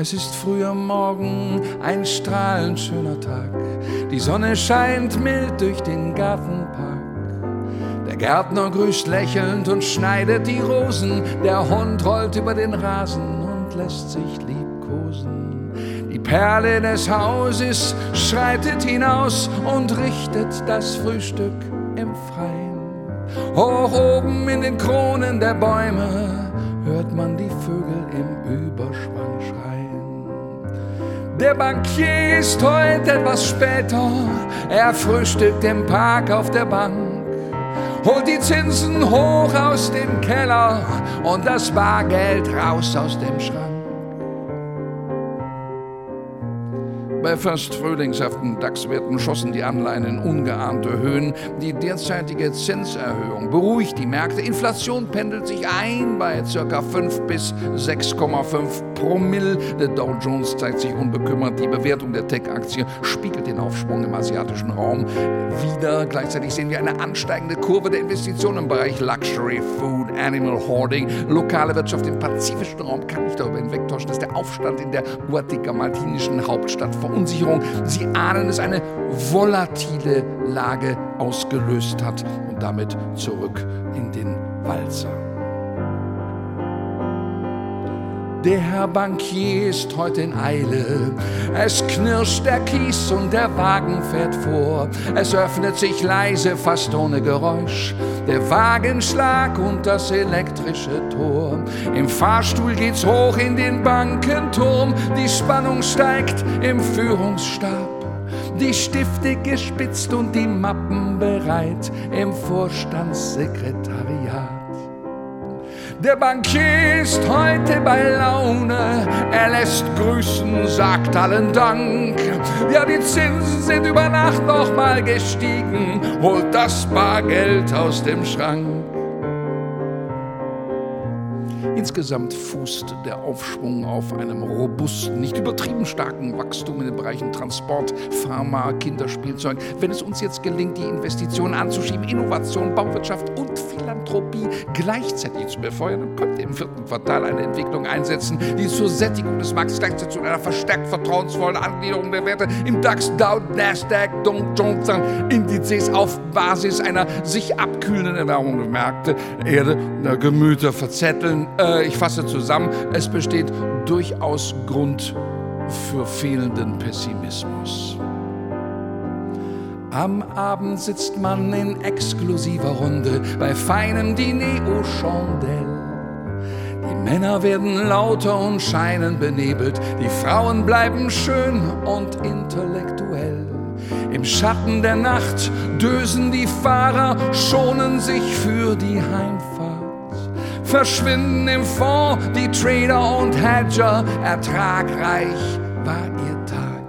Es ist früher Morgen, ein strahlend schöner Tag. Die Sonne scheint mild durch den Gartenpark. Der Gärtner grüßt lächelnd und schneidet die Rosen. Der Hund rollt über den Rasen und lässt sich liebkosen. Die Perle des Hauses schreitet hinaus und richtet das Frühstück im Freien. Hoch oben in den Kronen der Bäume hört man die Vögel im Überschwang. Der Bankier ist heute etwas später, er frühstückt im Park auf der Bank, holt die Zinsen hoch aus dem Keller und das Bargeld raus aus dem Schrank. Bei fast frühlingshaften DAX-Werten schossen die Anleihen in ungeahnte Höhen. Die derzeitige Zinserhöhung beruhigt die Märkte. Inflation pendelt sich ein bei ca. 5 bis 6,5 Promille. Der Dow Jones zeigt sich unbekümmert. Die Bewertung der Tech-Aktie spiegelt den Aufschwung im asiatischen Raum wieder. Gleichzeitig sehen wir eine ansteigende Kurve der Investitionen im Bereich Luxury, Food, Animal Hoarding. Lokale Wirtschaft im pazifischen Raum kann nicht darüber hinwegtäuschen, dass der Aufstand in der guatemalinischen Hauptstadt Verunsicherung. Sie ahnen es, eine volatile Lage ausgelöst hat und damit zurück in den Walzer. Der Herr Bankier ist heute in Eile. Es knirscht der Kies und der Wagen fährt vor. Es öffnet sich leise, fast ohne Geräusch. Der Wagenschlag und das elektrische Tor. Im Fahrstuhl geht's hoch in den Bankenturm. Die Spannung steigt im Führungsstab. Die Stifte gespitzt und die Mappen bereit im Vorstandssekretariat. Der Bankier ist heute bei Laune, er lässt grüßen, sagt allen Dank. Ja, die Zinsen sind über Nacht nochmal gestiegen, holt das Bargeld aus dem Schrank. Insgesamt fußt der Aufschwung auf einem robusten, nicht übertrieben starken Wachstum in den Bereichen Transport, Pharma, Kinderspielzeug. Wenn es uns jetzt gelingt, die Investitionen anzuschieben, Innovation, Bauwirtschaft und Philanthropie gleichzeitig zu befeuern, dann könnte im vierten Quartal eine Entwicklung einsetzen, die zur Sättigung des Marktes gleichzeitig zu einer verstärkt vertrauensvollen Angliederung der Werte im DAX, Dow, Nasdaq, Dow Jones Indizes auf Basis einer sich abkühlenden Erwärmung der Märkte, Erde, der Gemüter verzetteln. Äh, ich fasse zusammen, es besteht durchaus Grund für fehlenden Pessimismus. Am Abend sitzt man in exklusiver Runde bei feinem Diner aux Chandelles. Die Männer werden lauter und scheinen benebelt, die Frauen bleiben schön und intellektuell. Im Schatten der Nacht dösen die Fahrer, schonen sich für die Heimfahrt verschwinden im Fond die Trader und Hedger, ertragreich war ihr Tag.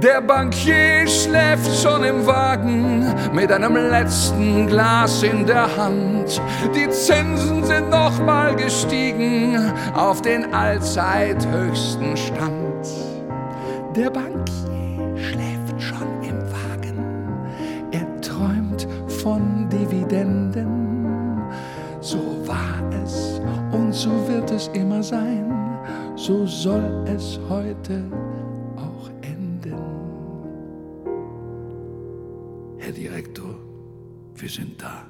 Der Bankier schläft schon im Wagen mit einem letzten Glas in der Hand. Die Zinsen sind nochmal gestiegen auf den allzeit höchsten Stand. Der Bankier schläft schon im Wagen, er träumt von Dividenden es immer sein, so soll es heute auch enden. Herr Direktor, wir sind da.